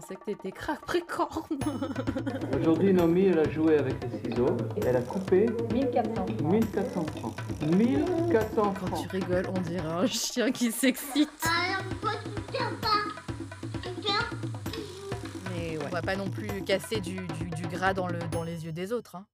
que t'étais capricorne. Aujourd'hui, Nomi, elle a joué avec les ciseaux. Elle a coupé 1400 francs. 1400 francs. 1400 Quand francs. tu rigoles, on dirait un chien qui s'excite. Alors pourquoi tu tiens pas Tu tiens Mais ouais. On va pas non plus casser du, du, du gras dans, le, dans les yeux des autres. Hein.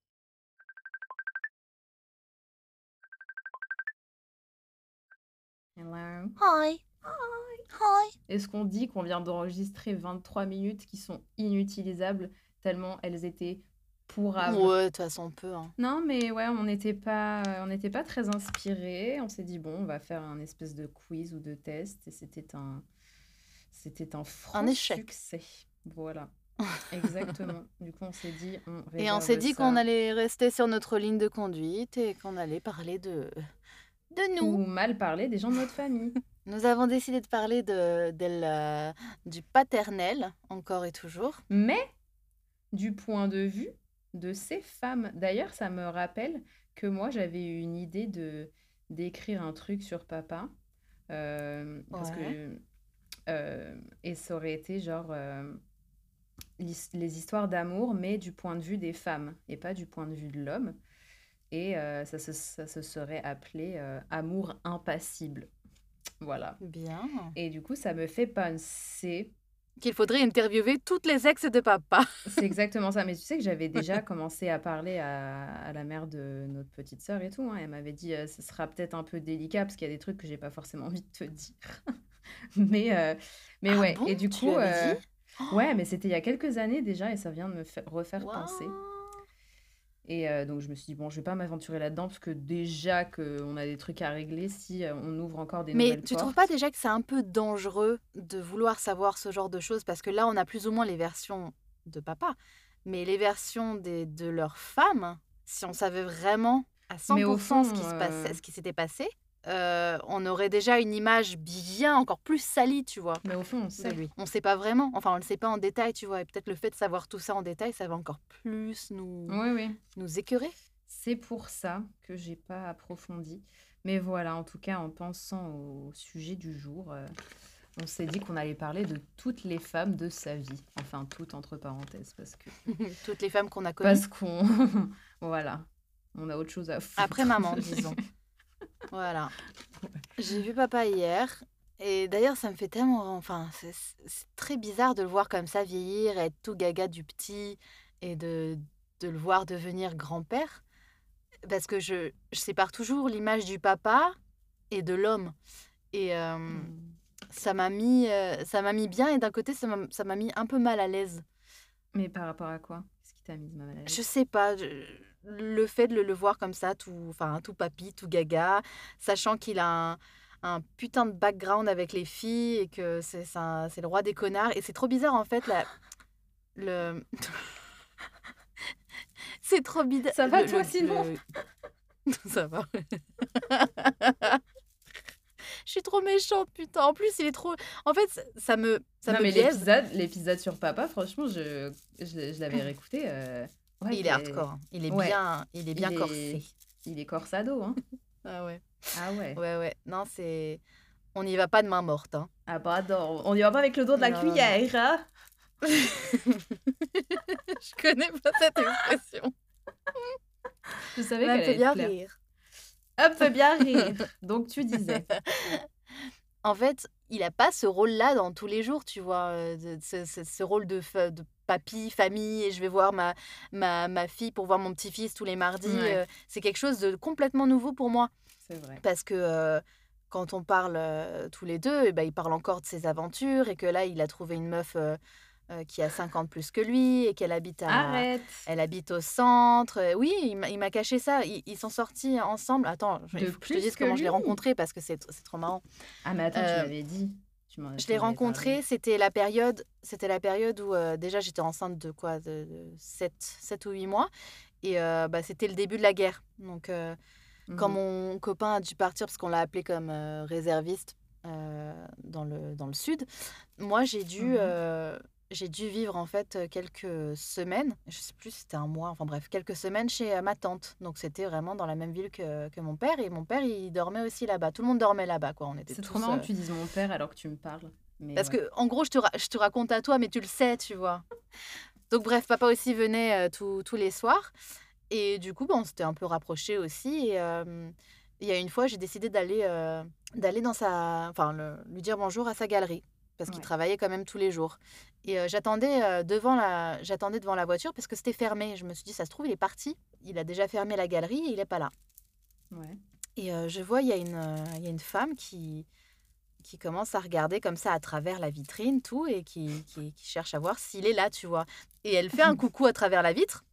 Hello. Hi. Hi. Hi. Est-ce qu'on dit qu'on vient d'enregistrer 23 minutes qui sont inutilisables tellement elles étaient pourrables? Ouais, de toute façon, on peut. Hein. Non, mais ouais, on n'était pas, on n'était pas très inspirés. On s'est dit bon, on va faire un espèce de quiz ou de test, et c'était un, c'était un franc Un échec. succès. Voilà, exactement. du coup, on s'est dit, on Et on s'est dit qu'on allait rester sur notre ligne de conduite et qu'on allait parler de, de nous. ou mal parler des gens de notre famille. Nous avons décidé de parler de, de la- du paternel, encore et toujours. Mais du point de vue de ces femmes. D'ailleurs, ça me rappelle que moi, j'avais eu une idée de d'écrire un truc sur papa. euh, parce que euh, et ça aurait été genre euh, les histoires d'amour, mais du point de vue des femmes et pas du point de vue de l'homme. Et ça, se, ça se serait appelé amour impassible. Voilà. Bien. Et du coup, ça me fait penser Qu'il faudrait interviewer toutes les ex de papa. C'est exactement ça. Mais tu sais que j'avais déjà commencé à parler à, à la mère de notre petite sœur et tout. hein. Elle m'avait dit, euh, ce sera peut-être un peu délicat parce qu'il y a des trucs que j'ai pas forcément envie de te dire. mais euh, mais Ah ouais. bon? Et du coup, euh, dit? ouais, mais c'était il y a quelques années déjà et ça vient de me fa- refaire penser. Et euh, donc je me suis dit bon, je vais pas m'aventurer là-dedans parce que déjà que on a des trucs à régler si euh, on ouvre encore des Mais nouvelles tu trouves portes. pas déjà que c'est un peu dangereux de vouloir savoir ce genre de choses? Parce que là, on a plus ou moins les versions de papa. Mais les versions des, de leurs femmes, si on savait vraiment à 100% Mais au fond, ce qui se passait, euh, ce qui s'était passé, euh, on aurait déjà une image bien encore plus salie, tu vois, Mais au fond, on sait. lui. On sait pas vraiment, enfin on le sait pas en détail, tu vois, et peut-être le fait de savoir tout ça en détail, ça va encore plus nous, Oui, oui. nous écœurer. C'est pour ça que j'ai pas approfondi. Mais voilà, en tout cas, en pensant au sujet du jour, euh, on s'est dit qu'on allait parler de toutes les femmes de sa vie. Enfin, toutes entre parenthèses, parce que Toutes les femmes qu'on a connues. parce qu'on voilà, on a autre chose à foutre. Après maman, disons. Voilà. J'ai vu papa hier. Et d'ailleurs, ça me fait tellement. Enfin, c'est très bizarre de le voir comme ça vieillir, être tout gaga du petit et de, de le voir devenir grand-père. Parce que je, je sépare toujours l'image du papa et de l'homme. Et euh, Mm. ça m'a mis, euh, ça m'a mis bien et d'un côté, ça m'a mis un peu mal à l'aise. Mais par rapport à quoi? Qu'est-ce qui t'a mise mal à l'aise? Je sais pas, je- le fait de le, le voir comme ça, tout, enfin, tout papy, tout gaga, sachant qu'il a un, un putain de background avec les filles et que c'est le roi des connards. Et c'est trop bizarre en fait, la, le... c'est trop bizarre. Ça va, le- toi, le- sinon Ça va. Je suis trop méchante, putain. En plus, il est trop. En fait, ça- me, ça Non, me mais l'épisode, l'épisode sur papa, franchement, je, je, je l'avais réécouté. euh, ouais, Il est hardcore. hein. Il est Ouais. bien, il est bien Il est- corsé. Il est corsado, hein Ah ouais. Ah ouais. Ouais, ouais. Non, c'est. On n'y va pas de main morte. Hein. Ah bah non, on y va pas avec le dos de la Non, non, non. cuillère, hein Je connais pas cette expression. Je savais qu'elle allait bien rire. Hop, fait bien rire. Donc tu disais. En fait, il a pas ce rôle-là dans tous les jours, tu vois. euh, de- ce, ce- ce rôle de, de papy, famille, et je vais voir ma, ma, ma fille pour voir mon petit-fils tous les mardis. Ouais. euh, c'est quelque chose de complètement nouveau pour moi. C'est vrai. Parce que euh, quand on parle euh, tous les deux, eh ben, il parle encore de ses aventures et que là, il a trouvé une meuf qui a 50 plus que lui et qu'elle habite à, Arrête. Elle habite au centre. Oui, il m'a- caché ça. Ils, ils sont sortis ensemble. Attends, il faut que je te dise comment je l'ai rencontré parce que c'est trop marrant. Ah mais attends, tu m'avais dit. Je l'ai rencontré, c'était la période, c'était la période où euh, déjà j'étais enceinte de quoi, de, 7, ou 8 mois. Et euh, bah, c'était le début de la guerre. Donc, euh, quand Mhm. mon copain a dû partir, parce qu'on l'a appelé comme réserviste dans, le, dans le sud, moi j'ai dû, Mhm. J'ai dû vivre en fait quelques semaines, je sais plus si c'était un mois, enfin bref, quelques semaines chez ma tante. Donc c'était vraiment dans la même ville que, que mon père. Et mon père, il dormait aussi là-bas. Tout le monde dormait là-bas, quoi. On était C'est trop marrant euh, que tu dises mon père alors que tu me parles. Mais Parce ouais. que, en gros, je te, je te raconte à toi, mais tu le sais, tu vois. Donc, bref, papa aussi venait euh, tous tous les soirs. Et du coup, bon, on s'était un peu rapprochés aussi. Et euh, il y a une fois, j'ai décidé d'aller d'aller dans sa. Enfin, le- lui dire bonjour à sa galerie. Parce qu'il travaillait quand même tous les jours. Et euh, j'attendais euh, devant la j'attendais devant la voiture parce que c'était fermé. Je me suis dit, ça se trouve, il est parti. Il a déjà fermé la galerie et il n'est pas là. Ouais. Et euh, je vois, il y, a une, il y a une femme qui, qui commence à regarder comme ça à travers la vitrine, tout, et qui, qui, qui cherche à voir s'il est là, tu vois. Et elle fait un coucou à travers la vitre,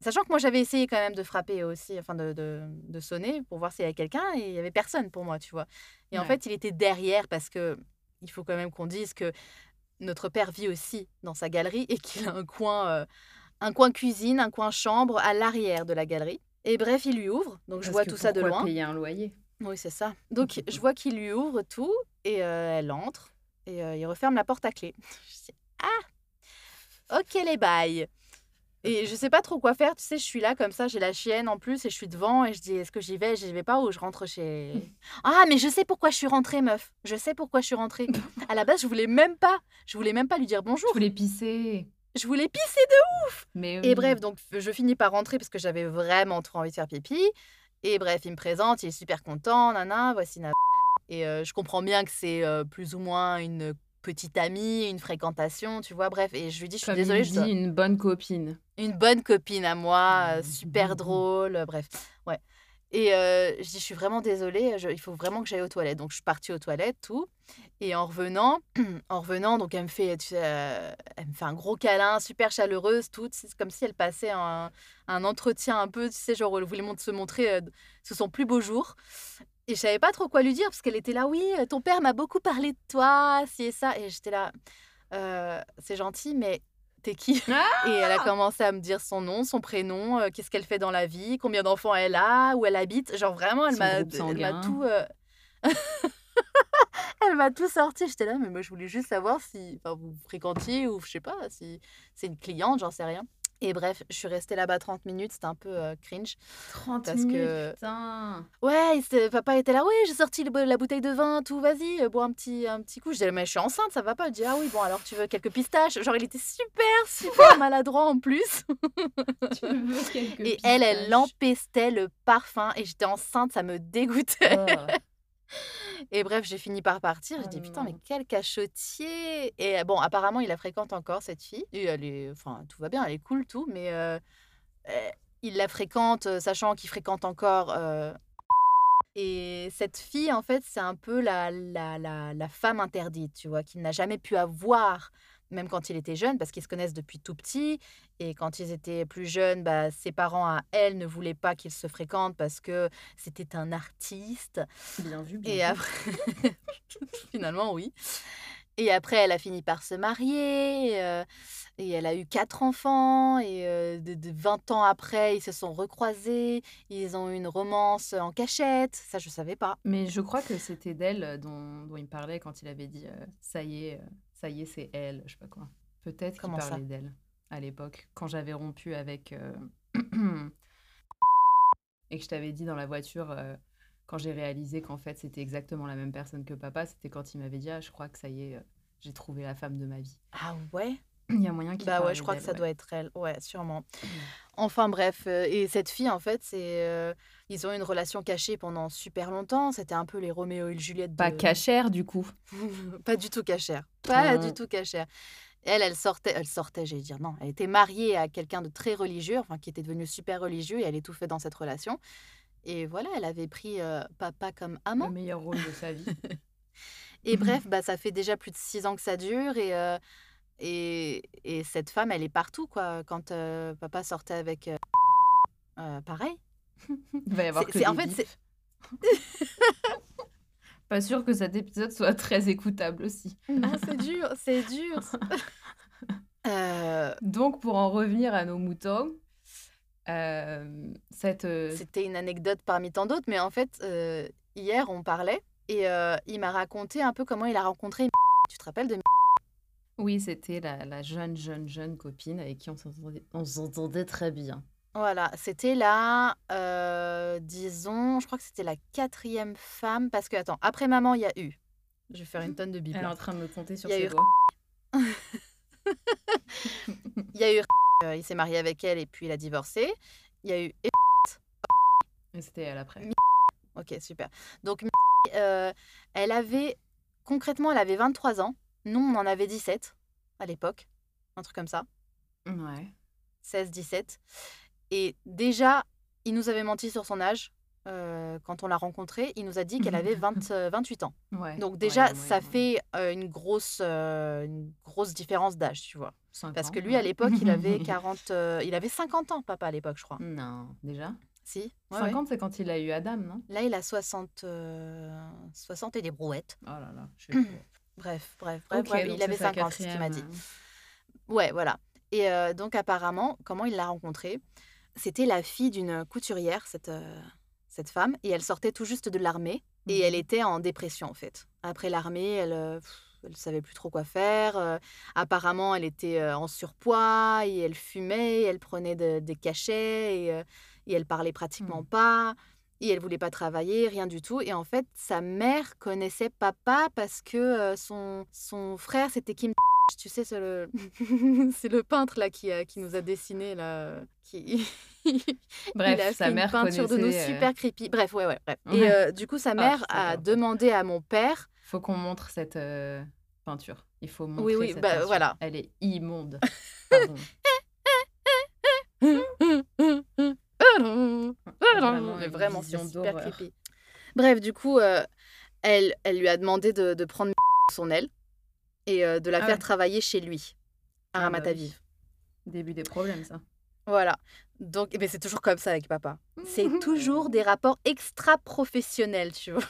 sachant que moi j'avais essayé quand même de frapper aussi, enfin de, de, de sonner pour voir s'il y avait quelqu'un, et il y avait personne pour moi, tu vois. Et en fait, il était derrière parce que il faut quand même qu'on dise que notre père vit aussi dans sa galerie et qu'il a un coin, euh, un coin cuisine, un coin chambre à l'arrière de la galerie. Et bref, il lui ouvre, donc je vois tout ça de loin. payer un loyer? Oui, c'est ça. Donc, je vois qu'il lui ouvre tout et euh, elle entre et euh, il referme la porte à clé. Je dis Ah, ok les bails. Et je sais pas trop quoi faire, tu sais, je suis là comme ça, j'ai la chienne en plus et je suis devant et je dis est-ce que j'y vais, j'y vais pas ou je rentre chez. Ah, mais je sais pourquoi je suis rentrée, meuf. Je sais pourquoi je suis rentrée. À la base, je voulais même pas, je voulais même pas lui dire bonjour. Je voulais pisser. Je voulais pisser de Mais et bref, donc je finis par rentrer parce que j'avais vraiment trop envie de faire pipi. Et bref, il me présente, il est super content, nana, voici na. Et euh, je comprends bien que c'est euh, plus ou moins une petite amie, une fréquentation, tu vois, bref. Et je lui dis, je suis Comme désolée, il je dois- une bonne copine. une bonne copine à moi, euh, Mhm. super drôle, euh, bref. Ouais. Et euh, je dis, je suis vraiment désolée, je- il faut vraiment que j'aille aux toilettes. Donc, je suis partie aux toilettes, tout. Et en revenant, en revenant, donc elle me fait, tu sais, euh, elle me fait un gros câlin, super chaleureuse, tout. C'est comme si elle passait un, un entretien un peu, tu sais, genre, elle voulait se montrer euh, sous son plus beau jour. Et je savais pas trop quoi lui dire parce qu'elle était là, oui, euh, ton père m'a beaucoup parlé de toi, ci et ça. Et j'étais là, Euh, c'est gentil, mais t'es qui? Et elle a commencé à me dire son nom, son prénom, euh, qu'est-ce qu'elle fait dans la vie, combien d'enfants elle a, où elle habite. Genre vraiment, elle m'a tout. euh, elle m'a tout sorti. J'étais là, mais moi je voulais juste savoir si enfin, vous fréquentiez ou je sais pas, si c'est une cliente, j'en sais rien. Et bref, je suis restée là-bas 30 minutes, c'était un peu euh, cringe. 30 Parce minutes, que- putain. Ouais, papa était là, oui, j'ai sorti le la bouteille de vin, tout, vas-y, euh, bois un petit, un petit coup. Je disais, mais je suis enceinte, ça va pas. Il dit, ah oui, bon, alors tu veux quelques pistaches? Genre, il était super, super maladroit en plus. Tu veux quelques Et elle, elle empestait le parfum et j'étais enceinte, ça me dégoûtait. Oh. Et bref, j'ai fini par partir. Je dis putain, mais non. quel cachotier Et bon, apparemment, il la fréquente encore cette fille. Et elle est, enfin, tout va bien, elle est cool, tout, mais euh, euh, il la fréquente, sachant qu'il fréquente encore. euh, Et cette fille, en fait, c'est un peu la, la, la, la femme interdite, tu vois, qu'il n'a jamais pu avoir, même quand il était jeune, parce qu'ils se connaissent depuis tout petit. Et quand ils étaient plus jeunes, bah, ses parents à elle ne voulaient pas qu'ils se fréquentent parce que c'était un artiste. Bien vu, bien Et après, finalement, oui. Et après, elle a fini par se marier. euh, et elle a eu quatre enfants. Et euh, de, de 20 ans après, ils se sont recroisés. Ils ont eu une romance en cachette. Ça, je savais pas. Mais je crois que c'était d'elle euh, dont, dont il parlait quand il avait dit euh, ça y est, ça y est, c'est elle, je sais pas quoi. Peut-être qu'il parlait d'elle à l'époque, quand j'avais rompu avec. euh, et que je t'avais dit dans la voiture, euh, quand j'ai réalisé qu'en fait c'était exactement la même personne que papa, c'était quand il m'avait dit Ah, je crois que ça y est, euh, j'ai trouvé la femme de ma vie. Ah ouais? Il y a moyen qu'il Bah ouais, je crois que ça ouais. doit être elle. Ouais, sûrement. Enfin bref, euh, et cette fille, en fait, c'est. euh, ils ont eu une relation cachée pendant super longtemps. C'était un peu les Roméo et le Juliette Pas cachère du coup. pas du tout cachère. Pas du tout cachère. Elle, elle sortait, elle sortait, j'allais dire non, elle était mariée à quelqu'un de très religieux, enfin qui était devenu super religieux et elle étouffait dans cette relation. Et voilà, elle avait pris euh, papa comme Le amant. meilleur rôle de sa vie. Et bref, bah, ça fait déjà plus de six ans que ça dure et, euh, et, et cette femme, elle est partout quoi. Quand euh, papa sortait avec, euh, pareil. Il va y avoir que en des fait, bips. Pas sûr que cet épisode soit très écoutable aussi. Non, c'est dur, c'est dur. Euh, Donc, pour en revenir à nos moutons, cette... C'était une anecdote parmi tant d'autres, mais en fait, hier, on parlait et il m'a raconté un peu comment il a rencontré. Tu te rappelles de Oui, c'était la, la jeune, jeune, jeune copine avec qui on s'entendait, on s'entendait très bien. Voilà, c'était la, euh, disons, je crois que c'était la quatrième femme, parce que, attends, après maman, il y a eu Je vais faire une tonne de bip. Elle est en train de me compter sur Il y a ses eu- doigts. Il y a eu. euh, il s'est marié avec elle et puis il a divorcé. Il y a eu. Et c'était elle après. Ok, super. Donc, euh, elle avait. Concrètement, elle avait 23 ans. Nous, on en avait 17 à l'époque. Un truc comme ça. Ouais. 16, 17. Et déjà, il nous avait menti sur son âge. euh, quand on l'a rencontrée, il nous a dit qu'elle avait 20, euh, 28 ans. Ouais. Donc déjà, ouais, ça fait euh, une, grosse, une grosse différence d'âge, tu vois. Parce ans, que lui, à l'époque, il avait 40, il avait 50 ans, papa, à l'époque, je crois. Non, déjà? Si ouais, ouais. 50, c'est quand il a eu Adam, non? Là, il a 60, euh, 60 et des brouettes. Oh là là, je sais. Bref, bref, bref, il avait c'est sa 50, c'est ce qu'il m'a dit. quatrième, Ouais, voilà. Et euh, donc, apparemment, comment il l'a rencontrée? C'était la fille d'une couturière, cette, euh, cette femme, et elle sortait tout juste de l'armée, et elle Mhm. était en dépression, en fait. Après l'armée, elle... euh, elle savait plus trop quoi faire. euh, apparemment, elle était euh, en surpoids et elle fumait, elle prenait de- des cachets et, euh, et elle parlait pratiquement Mhm. pas. Et elle voulait pas travailler, rien du tout. Et en fait, sa mère connaissait papa parce que euh, son, son frère, c'était Kim. Tu sais, c'est le, c'est le peintre là qui, a- qui nous a dessiné là. Qui... Bref, il a sa fait mère une peinture de nous euh, super creepy. Bref, ouais, ouais, bref. Ouais. Et euh, du coup, sa mère je a demandé à mon père. Faut qu'on montre cette euh, peinture. Il faut montrer Oui, oui, cette bah, peinture. voilà. Elle est immonde. Vraiment Mais vraiment, c'est super d'horreur. creepy. Bref, du coup, euh, elle, elle lui a demandé de, de prendre son aile et euh, de la Ah faire ouais. travailler chez lui, à Ah bah oui. Début des problèmes, ça. Voilà. Donc, eh ben, c'est toujours comme ça avec papa. C'est toujours des rapports extra-professionnels, tu vois.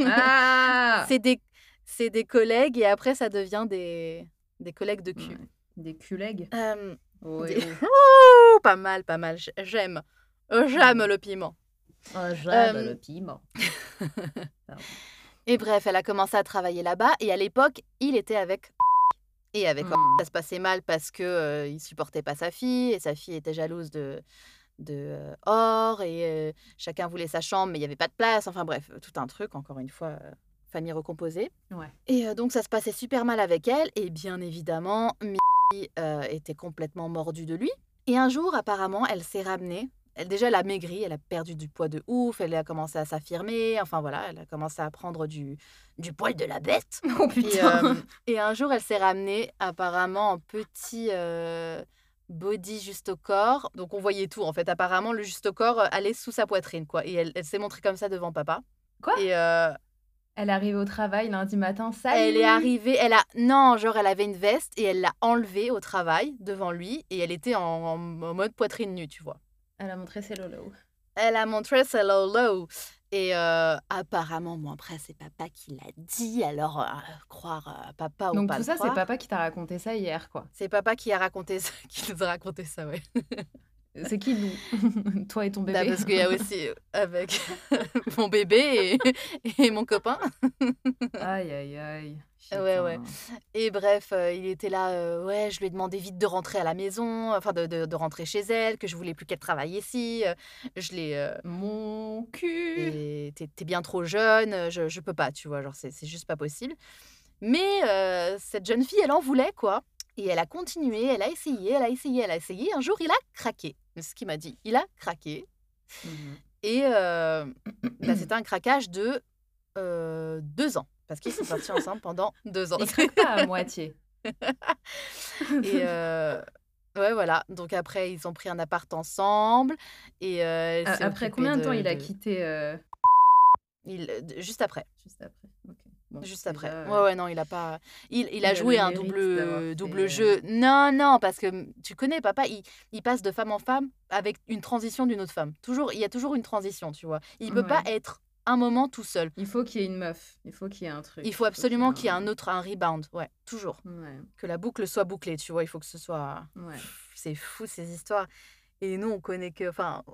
Ah C'est des, c'est des collègues et après, ça devient des, des collègues de cul. Ouais. Des culegs. Euh, Des- oh. ouh, pas mal, pas mal. J- J'aime. Euh, J'aime le piment. Oh, j'aime Euh, le piment. Et bref, elle a commencé à travailler là-bas et à l'époque, il était avec et avec Hmm. ça se passait mal parce que euh, il supportait pas sa fille et sa fille était jalouse de de euh, Or et euh, chacun voulait sa chambre mais il y avait pas de place. Enfin bref, tout un truc encore une fois famille recomposée. Ouais. Et donc ça se passait super mal avec elle et bien évidemment, Mimi était complètement mordue de lui. Et un jour, apparemment, elle s'est ramenée. Elle, déjà, elle a maigri, elle a perdu du poids de ouf, elle a commencé à s'affirmer. Enfin voilà, elle a commencé à prendre du, du poil de la bête. Oh Et, putain euh, et un jour, elle s'est ramenée apparemment en petit euh, body juste au corps. Donc on voyait tout en fait. Apparemment, le juste au corps euh, allait sous sa poitrine quoi. Et elle, elle s'est montrée comme ça devant papa. Quoi? Et euh, Elle est arrivée au travail lundi matin, salut elle est? arrivée, elle a non, genre elle avait une veste et elle l'a enlevée au travail devant lui et elle était en, en- en mode poitrine nue, tu vois. Elle a montré ses lolos. Elle a montré sa lolo. Et euh, apparemment, bon après c'est papa qui l'a dit, alors euh, croire à papa ou Donc pas tout le ça, c'est papa qui t'a raconté ça hier, quoi. C'est papa qui a raconté ça, qui nous a raconté ça, ouais. C'est qui nous? Toi et ton Bah, bébé parce qu'il y a aussi euh, avec mon bébé et, et mon copain. Aïe, aïe, aïe. Ouais, ouais. Et bref, euh, il était là, euh, ouais, je lui ai demandé vite de rentrer à la maison, enfin de, de- de rentrer chez elle, que je voulais plus qu'elle travaille ici. euh, je l'ai. euh, Mon cul t'es t'es bien trop jeune, je, je peux pas, tu vois, genre c'est c'est juste pas possible. Mais euh, cette jeune fille, elle en voulait, quoi. Et elle a continué, elle a essayé, elle a essayé, elle a essayé. Un jour, il a craqué. C'est ce qu'il m'a dit. Il a craqué. Mhm. Et euh, bah, c'était un craquage de euh, deux ans. Parce qu'ils sont partis ensemble pendant deux ans. Il craque pas à moitié. Et euh, ouais, voilà. Donc après, ils ont pris un appart ensemble. Et Après combien de temps il a quitté il- Juste après. Juste après. Bon, Juste après. déjà, Ouais, ouais, non, il a pas. Il, il il a joué un double, d'avoir double fait, jeu. Non, non, parce que mm, tu connais, papa, il, il passe de femme en femme avec une transition d'une autre femme. Toujours, il y a toujours une transition, tu vois. Il peut pas être un moment tout seul. Il faut qu'il y ait une meuf. Il faut qu'il y ait un truc. Il faut absolument qu'il y ait un autre, un rebound. Ouais, toujours. Ouais, Que la boucle soit bouclée, tu vois. Il faut que ce soit. ouais. C'est fou ces histoires. Et nous, on connaît que, enfin,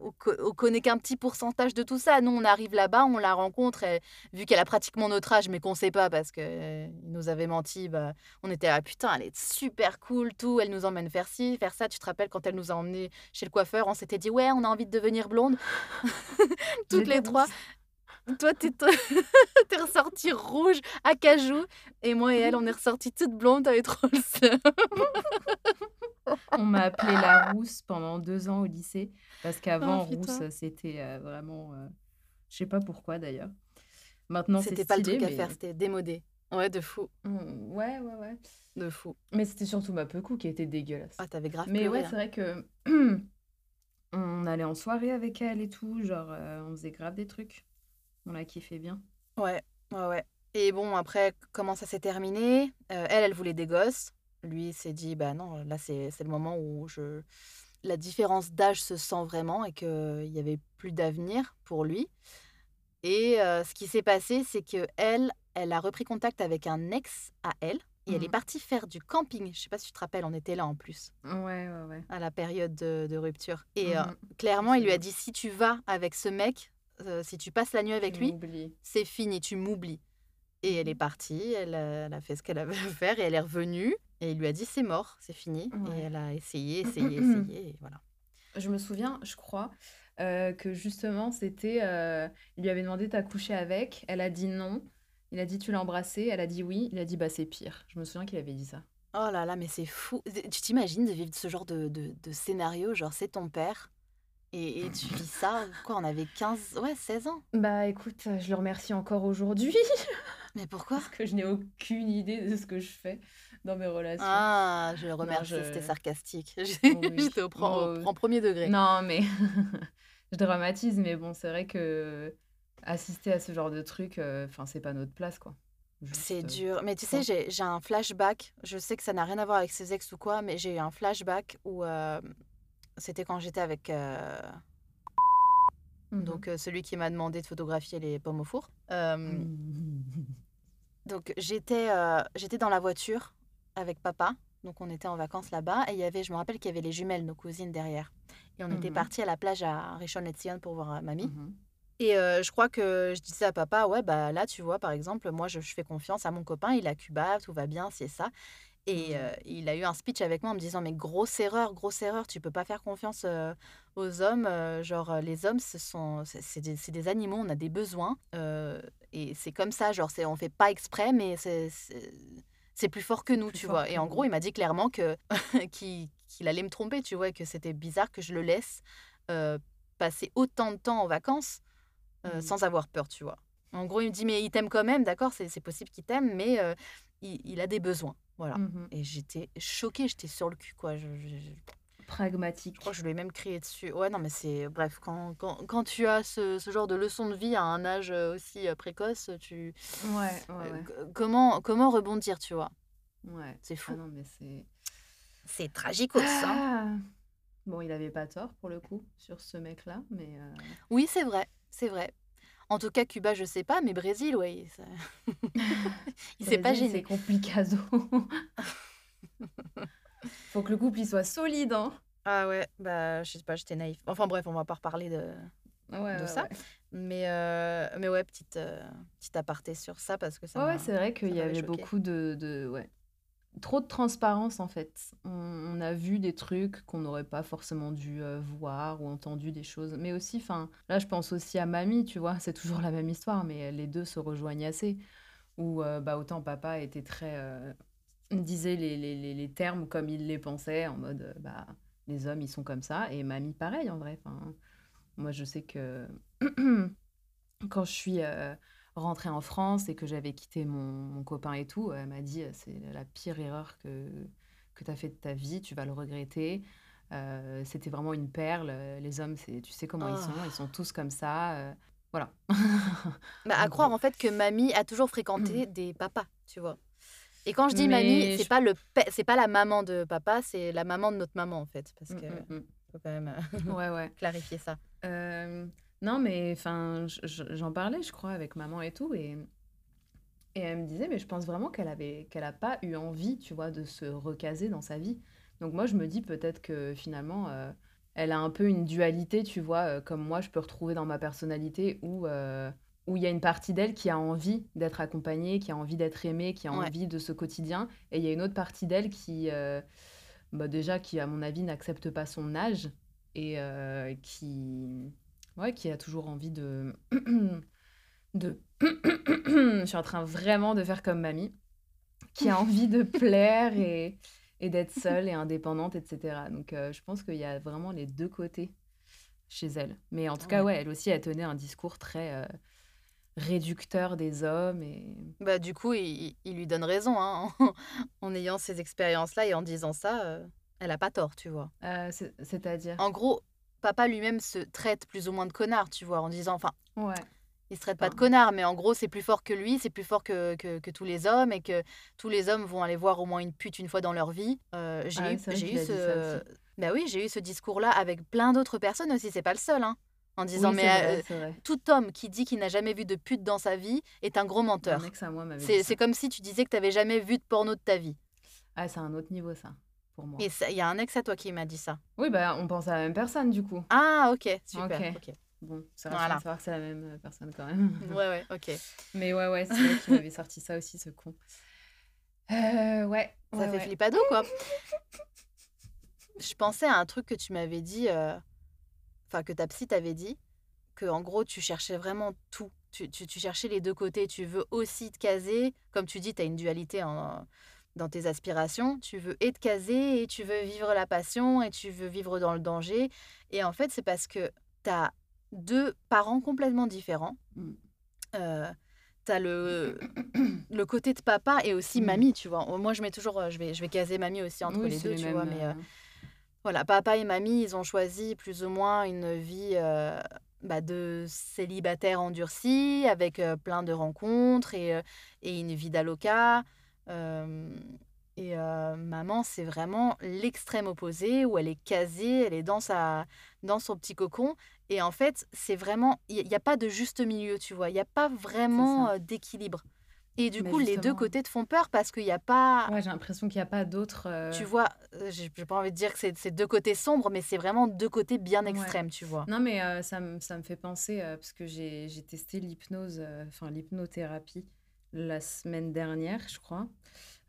on, co- on connaît qu'un petit pourcentage de tout ça. Nous, on arrive là-bas, on la rencontre, vu qu'elle a pratiquement notre âge, mais qu'on sait pas parce que euh, nous avait menti, bah, on était là, putain, elle est super cool, tout. Elle nous emmène faire ci, faire ça. Tu te rappelles quand elle nous a emmenés chez le coiffeur, on s'était dit, ouais, on a envie de devenir blonde, toutes les trois. Toi, t'es t'es ressortie rouge à cajou. Et moi et elle, on est ressorties toutes blondes. T'avais trop le seum. On m'a appelée la rousse pendant deux ans au lycée. Parce qu'avant, Oh, putain. rousse, c'était euh, vraiment. euh, je sais pas pourquoi d'ailleurs. Maintenant, C'était pas le truc à faire, c'était démodé. Ouais, de fou. Mm, Ouais, ouais, ouais. De fou. Mais c'était surtout ma pecou qui était dégueulasse. Ah, t'avais grave Mais ouais, hein. c'est vrai que on allait en soirée avec elle et tout, genre euh, on faisait grave des trucs. On la kiffait bien. Ouais, ouais, ouais. Et bon, après, comment ça s'est terminé? Euh, Elle, elle voulait des gosses. Lui s'est dit, bah non, là, c'est le moment où je... la différence d'âge se sent vraiment et qu'il n'y avait plus d'avenir pour lui. Et euh, ce qui s'est passé, c'est que elle, elle a repris contact avec un ex à elle et elle est Mhm. partie faire du camping. Je sais pas si tu te rappelles, on était là en plus, Ouais, ouais, ouais. à la période de, de rupture. Et euh, Mhm. clairement, il lui a dit, si tu vas avec ce mec, euh, si tu passes la nuit avec Tu lui, c'est fini, tu m'oublies. Et elle est Mhm. partie, elle a fait ce qu'elle avait à faire et elle est revenue. Et il lui a dit c'est mort, c'est fini. Ouais. Et elle a essayé, essayé, essayé. Et voilà. Je me souviens, je crois, euh, que justement c'était. euh, il lui avait demandé t'as couché avec, elle a dit non. Il a dit tu l'as embrassé, elle a dit oui. Il a dit bah c'est pire. Je me souviens qu'il avait dit ça. Oh là là, mais c'est fou. Tu t'imagines de vivre ce genre de, de, de scénario Genre, c'est ton père et, et tu vis ça. Quoi, on avait 15, ouais, 16 ans. Bah écoute, je le remercie encore aujourd'hui Mais pourquoi? Parce que je n'ai aucune idée de ce que je fais dans mes relations. Ah, je le remercie, je- c'était sarcastique. J'étais au, en premier degré. Non, mais je dramatise, mais bon, c'est vrai que assister à ce genre de truc, enfin, c'est pas notre place, quoi. C'est euh, dur. Mais tu sais, j'ai un flashback. Je sais que ça n'a rien à voir avec ses ex ou quoi, mais j'ai eu un flashback où euh, c'était quand j'étais avec euh, mhm. donc euh, celui qui m'a demandé de photographier les pommes au four. Euh. Donc j'étais euh, j'étais dans la voiture avec papa. Donc on était en vacances là-bas et il y avait, je me rappelle qu'il y avait les jumelles, nos cousines derrière. Et on était Mhm. partis à la plage à Rishon LeZion pour voir euh, mamie. Mhm. Et euh, je crois que je disais à papa, ouais, bah là, tu vois, par exemple, moi, je, je fais confiance à mon copain, il à Cuba, tout va bien, c'est ça. Et Mhm. euh, il a eu un speech avec moi en me disant, mais grosse erreur, grosse erreur, tu peux pas faire confiance euh, aux hommes. genre, les hommes, ce sont, c'est des, des animaux, on a des besoins. et c'est comme ça, genre, on fait pas exprès, mais c'est... c'est- plus fort que nous, Plus tu vois. Et en gros, il m'a dit clairement que qu'il allait me tromper, tu vois, et que c'était bizarre que je le laisse euh, passer autant de temps en vacances euh, Mhm. sans avoir peur, tu vois. En gros, il me dit, mais il t'aime quand même, d'accord, c'est possible qu'il t'aime, mais euh, il, il a des besoins. Voilà. Mhm. Et j'étais choquée, j'étais sur le cul, quoi. Je, je- je Pragmatique. crois que je lui ai même crié dessus. Ouais, non, mais c'est. Bref, quand, quand, quand tu as ce, ce genre de leçon de vie à un âge euh, aussi euh, précoce, tu. Ouais, ouais, euh, ouais. comment, comment rebondir, tu vois? Ouais. C'est Ah fou. non, mais c'est. C'est tragique hein. Ah Bon, il avait pas tort pour le coup sur ce mec-là, mais. euh, Oui, c'est vrai, c'est vrai. En tout cas, Cuba, je sais pas, mais Brésil, ouais. ça- il s'est pas gêné. C'est complicado. Faut que le couple il soit solide, hein. Ah ouais, bah je sais pas, j'étais naïf. Enfin bref, on va pas reparler de, Ouais, de ouais, ça. ouais. Mais, euh, mais ouais, petite, euh, petite aparté sur ça parce que ça Ouais, c'est vrai qu'il y avait choquée. beaucoup de, de- ouais. Trop de transparence en fait. On, on a vu des trucs qu'on n'aurait pas forcément dû euh, voir ou entendu des choses. Mais aussi, enfin, là je pense aussi à Mamie, tu vois, c'est toujours la même histoire, mais les deux se rejoignent assez. Où euh, bah, autant papa était très. euh, disait les, les, les, les termes comme il les pensait, en mode euh, bah, les hommes ils sont comme ça, et Mamie pareil en vrai. Enfin, moi je sais que quand je suis euh, rentrée en France et que j'avais quitté mon, mon copain et tout, elle m'a dit c'est la pire erreur que, que tu as fait de ta vie, tu vas le regretter. Euh, C'était vraiment une perle. Les hommes, c'est, tu sais comment ils sont, ils sont tous comme ça. euh, voilà. Bah, à croire en fait que mamie a toujours fréquenté des papas, tu vois. Et quand je dis mamie, Mais c'est je- pas le c'est pas la maman de papa, c'est la maman de notre maman en fait, parce Mm, que mm, mm. faut quand même euh, Ouais, ouais. clarifier ça. Euh, non, mais enfin, j'en parlais, je crois, avec maman et tout, et, et elle me disait, mais je pense vraiment qu'elle avait, qu'elle a pas eu envie, tu vois, de se recaser dans sa vie. Donc moi, je me dis peut-être que finalement, euh, elle a un peu une dualité, tu vois, comme moi, je peux retrouver dans ma personnalité où où il y a une partie d'elle qui a envie d'être accompagnée, qui a envie d'être aimée, qui a Ouais. envie de ce quotidien, et il y a une autre partie d'elle qui, euh, bah, déjà, qui à mon avis n'accepte pas son âge et euh, qui, ouais, qui a toujours envie de, je suis en train vraiment de faire comme mamie, qui a envie de plaire et, et d'être seule et indépendante, etc. Donc, euh, je pense qu'il y a vraiment les deux côtés chez elle. Mais en tout cas, Ouais. elle aussi, elle tenait un discours très réducteur des hommes. Et... Bah, du coup, il, il lui donne raison, hein, en ayant ces expériences-là et en disant ça, euh, elle a pas tort, tu vois. Euh, c'est- C'est-à-dire? En gros, papa lui-même se traite plus ou moins de connard, tu vois, en disant, enfin, Ouais. il se traite pas de connard, mais en gros, c'est plus fort que lui, c'est plus fort que, que, que tous les hommes, et que tous les hommes vont aller voir au moins une pute une fois dans leur vie. Euh, j'ai Ah eu, j'ai eu ce... Bah oui, j'ai eu ce discours-là avec plein d'autres personnes aussi, c'est pas le seul, hein, en disant, Oui, mais euh, tout homme qui dit qu'il n'a jamais vu de pute dans sa vie est un gros menteur. C'est ça. comme si tu disais que tu n'avais jamais vu de porno de ta vie. Ah, c'est un autre niveau, ça, pour moi. Et ça- il y a un ex à toi qui m'a dit ça. Oui, bah, on pense à la même personne, du coup. Ah, ok, super. Ok. Bon, c'est Voilà. rassurant de savoir que c'est la même euh, personne quand même. Ouais, ouais, ok. Mais ouais, ouais, c'est vrai qu'il m'avait sorti ça aussi, ce con. Euh, ouais. Ça ouais, fait ouais. flippado, quoi. Je pensais à un truc que tu m'avais dit, euh, enfin que ta psy t'avait dit, que en gros tu cherchais vraiment tout. Tu, tu- tu cherchais les deux côtés. Tu veux aussi te caser, comme tu dis, tu as une dualité en- dans tes aspirations. Tu veux et te caser et tu veux vivre la passion et tu veux vivre dans le danger. Et en fait, c'est parce que tu as deux parents complètement différents. Mm. Euh, tu as le, le côté de papa et aussi Mm. mamie, tu vois. Moi, je mets toujours, euh, je vais, je vais caser mamie aussi entre Oui, les deux, tu vois. Mais euh, euh, voilà, papa et mamie, ils ont choisi plus ou moins une vie euh, bah, de célibataire endurci, avec euh, plein de rencontres et, euh, et une vie d'aloca. Et maman, c'est vraiment l'extrême opposé, où elle est casée, elle est dans, sa, dans son petit cocon. Et en fait, c'est vraiment, il n'y a, pas de juste milieu, tu vois. Il n'y a pas vraiment d'équilibre. Et du Mais coup, les deux côtés te font peur parce qu'il n'y a pas... Ouais, j'ai l'impression qu'il n'y a pas d'autres. euh, Tu vois, euh, j'ai pas envie de dire que c'est deux côtés sombres, mais c'est vraiment deux côtés bien Ouais. extrêmes, tu vois. Non, mais euh, ça, me- ça me fait penser, euh, parce que j'ai testé l'hypnose, enfin l'hypnothérapie la semaine dernière, je crois.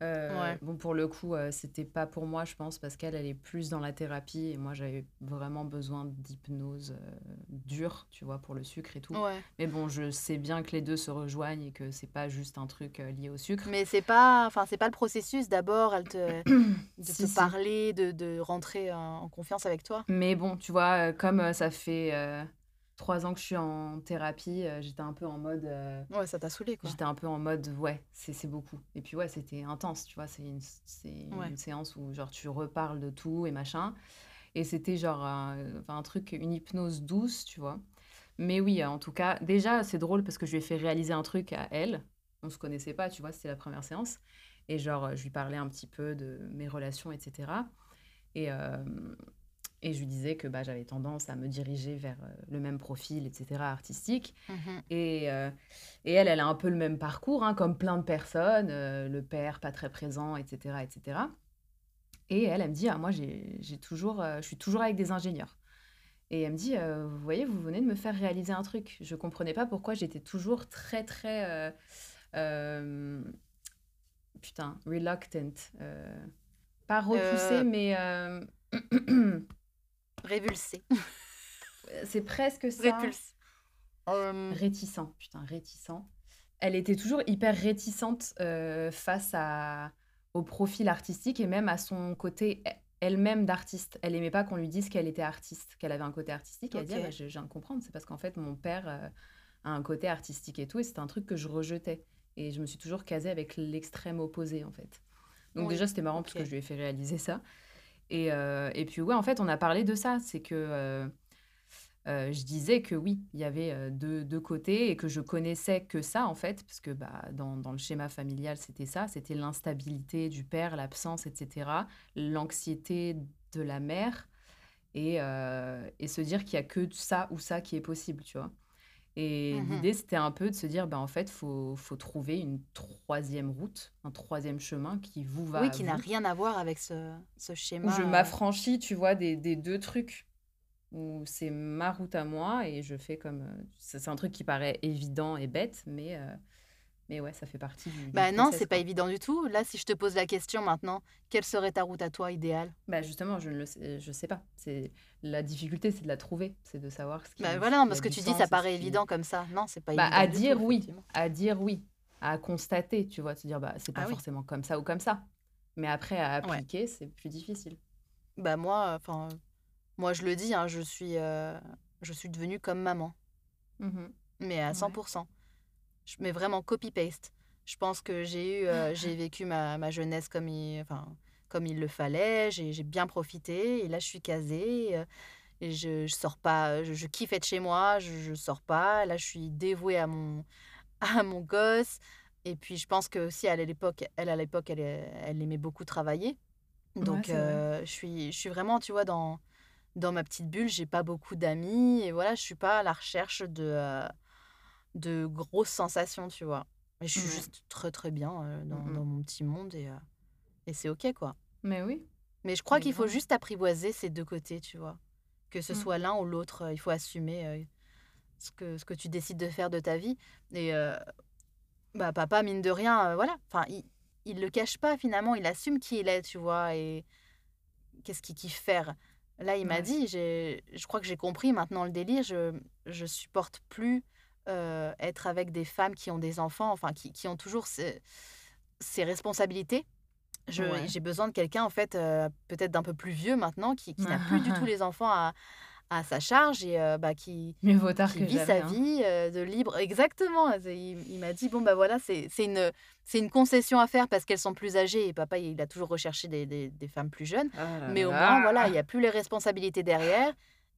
Euh, Ouais. Bon, pour le coup, euh, c'était pas pour moi, je pense, parce qu'elle, elle est plus dans la thérapie et moi, j'avais vraiment besoin d'hypnose euh, dure, tu vois, pour le sucre et tout. Ouais. Mais bon, je sais bien que les deux se rejoignent et que c'est pas juste un truc euh, lié au sucre. Mais c'est pas, enfin, c'est pas le processus. D'abord, elle te, de Si, te si. parler, de, de rentrer en, en confiance avec toi. Mais bon, tu vois, comme ça fait trois ans que je suis en thérapie, euh, j'étais un peu en mode. euh, Ouais, ça t'a saoulé, quoi. J'étais un peu en mode, ouais, c'est beaucoup. Et puis, ouais, c'était intense, tu vois. C'est une, Ouais. une séance où, genre, tu reparles de tout et machin. Et c'était, genre, un, un truc, une hypnose douce, tu vois. Mais oui, en tout cas, déjà, c'est drôle parce que je lui ai fait réaliser un truc à elle. On se connaissait pas, tu vois, c'était la première séance. Et, genre, je lui parlais un petit peu de mes relations, etc. Et, euh, et je lui disais que bah, j'avais tendance à me diriger vers euh, le même profil, etc., artistique. Mhm. Et, euh, et elle, elle a un peu le même parcours, hein, comme plein de personnes, euh, le père pas très présent, etc., etc. Et elle, elle me dit, ah, moi, j'ai toujours, euh, je suis toujours avec des ingénieurs. Et elle me dit, vous voyez, vous venez de me faire réaliser un truc. Je comprenais pas pourquoi j'étais toujours très, très, putain, reluctant. pas repoussée, mais Révulsé. c'est presque ça. Répulsé. Euh, Réticent, putain, réticent. Elle était toujours hyper réticente euh, face à, au profil artistique et même à son côté e- elle-même d'artiste. Elle aimait pas qu'on lui dise qu'elle était artiste, qu'elle avait un côté artistique. Elle dit, ah, bah, je viens de comprendre, c'est parce qu'en fait, mon père euh, a un côté artistique et tout, et c'était un truc que je rejetais. Et je me suis toujours casée avec l'extrême opposé, en fait. Donc Oui, déjà, c'était marrant parce ok. que je lui ai fait réaliser ça. Et, euh, et puis, ouais, en fait, on a parlé de ça. C'est que euh, euh, je disais que oui, il y avait deux, côtés et que je connaissais que ça, en fait, parce que bah, dans, dans le schéma familial, c'était ça. C'était l'instabilité du père, l'absence, etc. L'anxiété de la mère et, et se dire qu'il y a que ça ou ça qui est possible, tu vois. Et Mhm. l'idée, c'était un peu de se dire, bah, en fait, il faut, faut trouver une troisième route, un troisième chemin qui vous va oui, qui n'a rien à voir avec ce, ce où schéma. je euh, m'affranchis, tu vois, des, des deux trucs. Où c'est ma route à moi et je fais comme. euh, C'est c'est un truc qui paraît évident et bête, mais, euh, Mais ouais, ça fait partie du, du Bah non, c'est pas évident du tout. Là, si je te pose la question maintenant, quelle serait ta route à toi idéale? Bah justement, je ne le sais, je sais pas. C'est la difficulté, c'est de la trouver, c'est de savoir ce qui, Bah voilà, parce que tu dis ça paraît qui- évident comme ça. Non, c'est pas Bah, évident à dire tout, oui, à dire oui, à constater, tu vois, te dire bah c'est pas Ah oui. forcément comme ça ou comme ça. Mais après à appliquer, c'est plus difficile. Bah moi, enfin, moi je le dis, hein, je suis, euh, je suis devenue comme maman, Mhm. mais à Ouais. 100%. Je mets vraiment copy-paste. Je pense que j'ai eu, euh, j'ai vécu ma, ma jeunesse comme il, enfin, comme il le fallait. J'ai bien profité et là je suis casée. euh, Et je, je sors pas, je, je kiffe être chez moi, je, je sors pas. Là, je suis dévouée à mon, à mon gosse. Et puis, je pense que aussi, à l'époque, elle, à l'époque, elle, elle aimait beaucoup travailler. Donc, euh, je, suis, je suis vraiment, tu vois, dans, dans ma petite bulle. J'ai pas beaucoup d'amis. Et voilà, je suis pas à la recherche de, euh, de grosses sensations, tu vois. Mais je suis juste très, très bien euh, dans, dans mon petit monde. Et, euh, et c'est OK, quoi. Mais oui. Mais je crois qu'il faut juste apprivoiser ces deux côtés, tu vois. Que ce Mm. soit l'un ou l'autre, euh, il faut assumer ce, que, ce que tu décides de faire de ta vie. Et bah, papa, mine de rien, voilà. Enfin, il, il le cache pas finalement, il assume qui il est, tu vois. Et qu'est-ce qu'il kiffe faire. Là, il m'a dit, je crois que j'ai compris maintenant le délire, je, je supporte plus euh, être avec des femmes qui ont des enfants, enfin, qui, qui ont toujours ces, ces responsabilités. Ouais. J'ai besoin de quelqu'un, en fait, euh, peut-être d'un peu plus vieux maintenant, qui, qui n'a plus du tout les enfants à, à sa charge et euh, bah, qui, Mieux vaut tard qui que vit sa hein. vie euh, de libre. Exactement. Il, il m'a dit bon bah voilà, c'est une une concession à faire parce qu'elles sont plus âgées et papa il a toujours recherché des, des- des femmes plus jeunes. Ah là Mais au là. moins voilà, il n'y a plus les responsabilités derrière.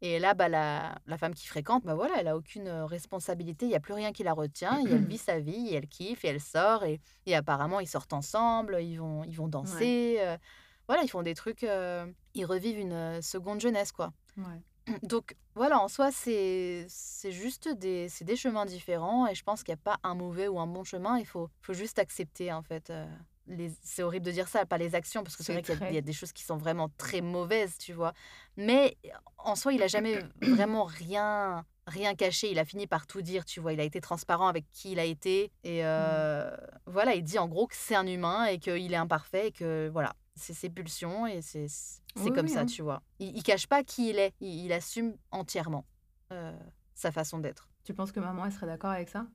Et là, bah, la, la femme qui fréquente, bah voilà, elle a aucune euh, responsabilité, il n'y a plus rien qui la retient, et elle vit sa vie, et elle kiffe, et elle sort, et, et apparemment ils sortent ensemble, ils vont, ils vont danser, euh, voilà, ils font des trucs, euh, ils revivent une seconde jeunesse, quoi. Ouais. Donc voilà, en soi, c'est juste des, c'est des chemins différents et je pense qu'il n'y a pas un mauvais ou un bon chemin. Il faut, faut juste accepter, en fait. euh, les- c'est horrible de dire ça, pas les actions, parce que c'est vrai qu'il y a- y, des choses qui sont vraiment très mauvaises, tu vois. Mais en soi, il a jamais vraiment rien, rien caché. Il a fini par tout dire, tu vois. Il a été transparent avec qui il a été. Et euh, voilà, il dit en gros que c'est un humain et qu'il est imparfait et que voilà, c'est ses pulsions et c'est c'est Oui, comme oui, ça, hein. tu vois. Il, il cache pas qui il est, il, il assume entièrement euh, sa façon d'être. Tu penses que maman, elle serait d'accord avec ça?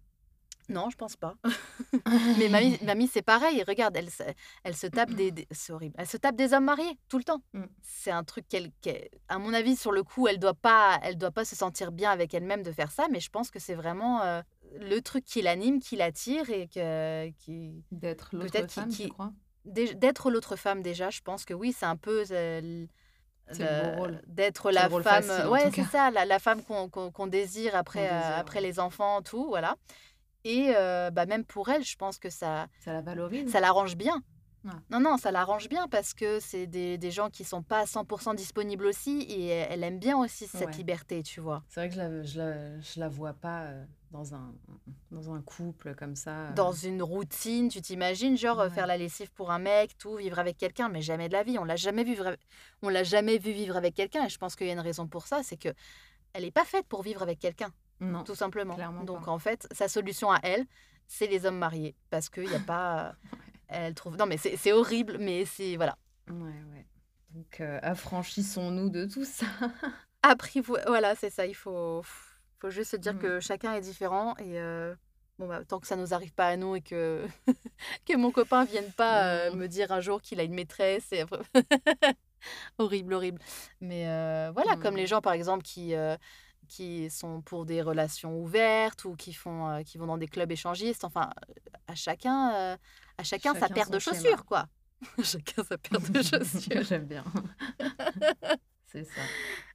Non, je pense pas. Mais mamie, mamie c'est pareil. Regarde, elle, se- elle se tape des, des- c'est horrible. Elle se tape des hommes mariés tout le temps. Mm. C'est un truc qu'elle, qu'elle- à mon avis, sur le coup, elle doit pas, elle doit pas se sentir bien avec elle-même de faire ça. Mais je pense que c'est vraiment euh, le truc qui l'anime, qui l'attire et que, qui, D'être l'autre femme, tu crois? d'être l'autre femme déjà je pense que oui c'est un peu euh, d'être la femme facile, ouais c'est ça la, la femme qu'on désire après euh, après ouais. les enfants tout voilà et euh, bah, même pour elle je pense que ça Ça la valorise ça l'arrange bien Ouais. non non ça l'arrange bien parce que c'est des, des gens qui sont pas à 100% disponibles aussi et elle aime bien aussi cette Ouais. liberté tu vois C'est vrai que je la, je la, je la vois pas dans un, dans un couple comme ça. dans une routine, tu t'imagines, genre Ouais. faire la lessive pour un mec, tout, vivre avec quelqu'un, mais jamais de la vie. On l'a jamais vu, on l'a jamais vu vivre avec quelqu'un. Et je pense qu'il y a une raison pour ça, c'est que elle est pas faite pour vivre avec quelqu'un, Non. tout simplement. Donc pas. en fait, sa solution à elle, c'est les hommes mariés, parce qu'il n'y a pas, elle trouve. Non mais c'est horrible, mais c'est voilà. Ouais, ouais. Donc, euh, affranchissons-nous de tout ça. Apprivo- voilà, c'est ça. Il faut, faut juste se dire Mm. que chacun est différent et euh, bon bah, tant que ça nous arrive pas à nous et que que mon copain vienne pas euh, Mm. me dire un jour qu'il a une maîtresse et après- horrible, horrible. Mais euh, voilà, comme Mm. les gens par exemple qui euh, qui sont pour des relations ouvertes ou qui font euh, qui vont dans des clubs échangistes. Enfin, à chacun euh, à chacun, sa paire de schéma. chaussures quoi. chacun sa paire de chaussures. J'aime bien. C'est ça.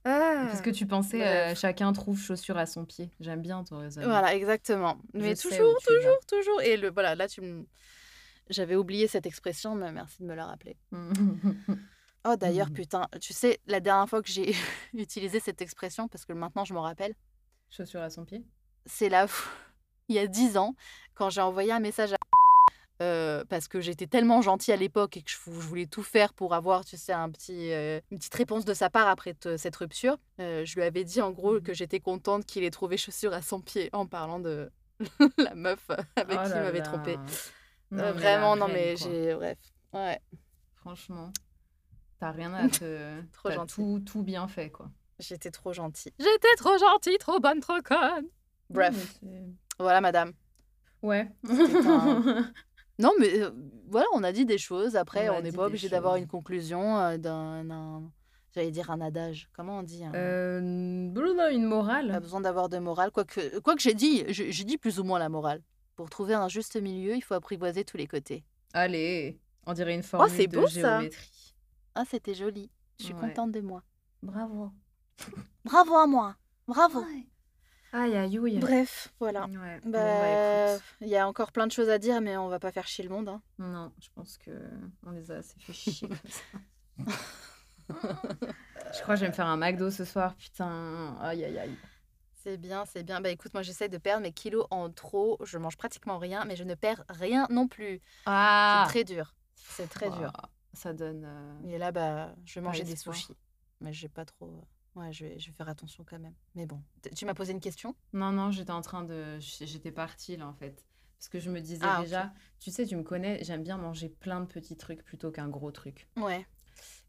Ah. Parce que tu pensais, bref. euh, chacun trouve chaussure à son pied? J'aime bien ton raisonnement. Voilà, exactement. Mais toujours, toujours, toujours. Et le voilà, là tu me j'avais oublié cette expression, mais merci de me la rappeler. Oh d'ailleurs, Mhm. putain, tu sais, la dernière fois que j'ai utilisé cette expression, parce que maintenant je m'en rappelle, Chaussure à son pied. c'est là, il y a dix ans, quand j'ai envoyé un message à euh, parce que j'étais tellement gentille à l'époque et que je, vou- je voulais tout faire pour avoir, tu sais, un petit, euh, une petite réponse de sa part après te- cette rupture. Euh, je lui avais dit en gros Mhm. que j'étais contente qu'il ait trouvé chaussure à son pied en parlant de la meuf avec Oh qui il m'avait trompé. Non, mais vraiment, non, mais j'ai. Bref. Ouais, Franchement, t'as rien à te. Trop gentil. tout, tout bien fait, quoi. j'étais trop gentille. J'étais trop gentille, trop bonne, trop conne. Bref, voilà, madame. Ouais. un- Non, mais euh, voilà, on a dit des choses. Après, On n'est pas obligé d'avoir une conclusion euh, d'un. J'allais dire un adage. Comment on dit un- Euh, une Pas morale. besoin d'avoir de morale. Quoique, quoi que j'ai dit, j'ai dit plus ou moins la morale. Pour trouver un juste milieu, il faut apprivoiser tous les côtés. Allez, on dirait une formule c'est de beau, ça. Ah, c'était joli. Je suis Ouais. contente de moi. Bravo. Bravo à moi. Bravo. Aïe, aïe, aïe. Bref, voilà. Ouais. Bon, Bah, bah, il y a encore plein de choses à dire, mais on va pas faire chier le monde. hein. Non, je pense que on les a assez fait chier comme ça. je crois que je vais me faire un McDo ce soir. Putain, aïe, aïe, aïe. C'est bien, c'est bien. Bah écoute, moi j'essaie de perdre mes kilos en trop. Je mange pratiquement rien, mais je ne perds rien non plus. Ah C'est très dur. C'est très dur. Ça donne. euh, Et là, bah, je vais manger des sushis. Mais j'ai pas trop. euh, Ouais, je vais, je vais faire attention quand même. Mais bon, tu m'as posé une question? Non, non, j'étais en train de. J'étais partie là en fait. Parce que je me disais Ah, déjà, tu sais, tu me connais, j'aime bien manger plein de petits trucs plutôt qu'un gros truc. Ouais.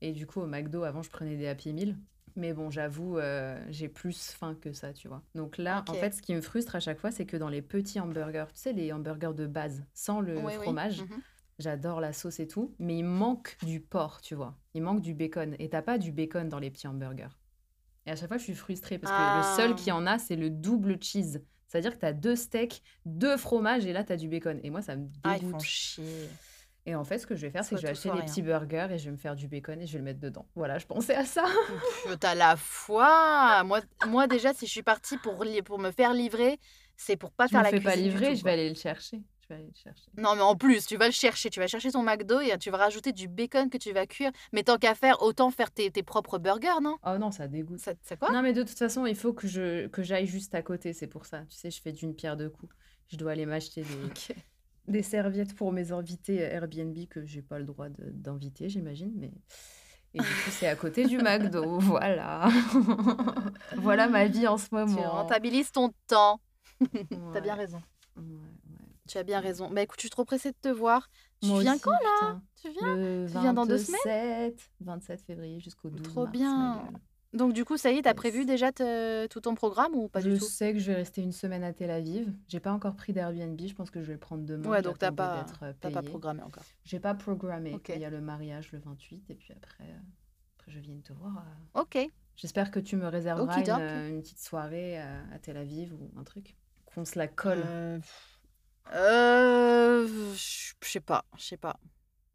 Et du coup, au McDo, avant, je prenais des Happy Meal. Mais bon, j'avoue, euh, j'ai plus faim que ça, tu vois. Donc là, en fait, ce qui me frustre à chaque fois, c'est que dans les petits hamburgers, tu sais, les hamburgers de base, sans le Oui, oui. fromage, Mhm. J'adore la sauce et tout, mais il manque du porc, tu vois. Il manque du bacon. Et t'as pas du bacon dans les petits hamburgers. Et à chaque fois, je suis frustrée parce que le seul Ah. qui en a, c'est le double cheese. C'est-à-dire que t'as deux steaks, deux fromages et là, t'as du bacon. Et moi, ça me Ah, ils font dégoûte. chier. et en fait, ce que je vais faire, c'est que je vais acheter des petits burgers et je vais me faire du bacon et je vais le mettre dedans. Voilà, je pensais à ça. T'as la foi. Moi, moi déjà, si je suis partie pour, pour me faire livrer, c'est pour pas faire me la fais pas cuisine du livrer, je vais aller le chercher. Aller le chercher. Non, mais en plus, tu vas le chercher. Tu vas chercher ton McDo et tu vas rajouter du bacon que tu vas cuire. Mais tant qu'à faire, autant faire tes, tes propres burgers, non? Oh non, ça dégoûte. Ça- C'est quoi? Non, mais de toute façon, il faut que je que j'aille juste à côté, c'est pour ça. Tu sais, je fais d'une pierre deux coups. Je dois aller m'acheter des, des serviettes pour mes invités Airbnb que j'ai pas le droit d'inviter, j'imagine, mais et du coup, c'est à côté du McDo, voilà. voilà ma vie en ce Tu moment. rentabilises ton temps. T'as bien raison. ouais. Tu as bien raison. Bah écoute, je suis trop pressée de te voir. Tu Moi viens aussi, quand là? Tu viens? Le Tu viens dans deux 27, 27 février jusqu'au 12 Trop mars, bien. Donc du coup, ça y est, t'as Yes. prévu déjà te- tout ton programme ou pas je du tout? sais que je vais rester une semaine à Tel Aviv. J'ai pas encore pris d'Airbnb. Je pense que je vais le prendre demain. Ouais, donc t'as pas, euh, t'as pas programmé encore. J'ai pas programmé. Ok. Il y a le mariage le 28 et puis après, euh, après je viens te voir. euh. Ok. J'espère que tu me réserveras une, petite soirée à Tel Aviv ou un truc. Qu'on se la colle. Euh, euh, je sais pas, je sais pas.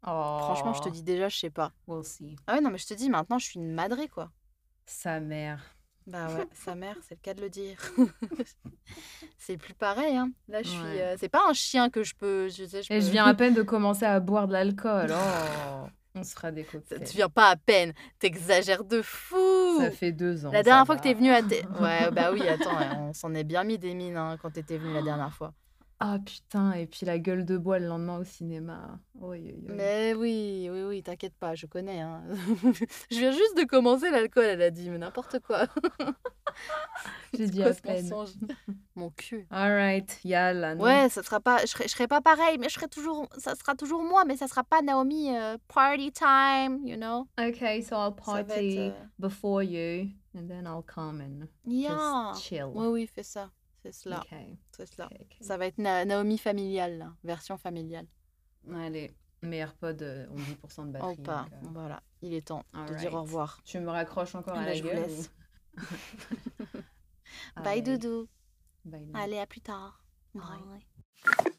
Franchement, je te Oh, dis déjà, je sais pas. We'll see. Ah ouais, non, mais je te dis, maintenant, je suis une madrée, quoi. Sa mère. Bah ouais, sa mère, c'est le cas de le dire. c'est plus pareil, hein. Là, je suis. Ouais. euh, c'est pas un chien que je peux. Je sais, je Et je viens à peine de commencer à boire de l'alcool. Oh, on se fera des cocktails. Tu viens pas à peine. T'exagères de fou. Ça fait deux ans. La dernière fois que t'es venu à. Ouais, bah oui, attends, on s'en est bien mis des mines hein, quand t'étais venu la dernière fois. Ah putain, et puis la gueule de bois le lendemain au cinéma. Oi, oi. Mais oui, oui, oui, t'inquiète pas, je connais. Hein. je viens juste de commencer l'alcool, elle a dit, mais n'importe quoi. J'ai dit Quoi à peine. Mon cul. Alright, yalla. non. Ouais, ça sera pas, je serai, je serai pas pareil, mais je serai toujours, ça sera toujours moi, mais ça sera pas Naomi euh, party time, you know. Okay, so I'll va être, party euh, before you, and then I'll come and Yeah. just chill. Oui, oui, fais ça, c'est cela, c'est cela. Ça va être Na- Naomi familiale, là, version familiale. Allez, mes AirPods euh, ont 10% de Oh batterie. pas, donc, euh, voilà, il est temps de dire au revoir. Tu me raccroches encore à Là, la je gueule ou- Bye Allez, doudou. bye. Allez, à plus tard. Bye. Bye.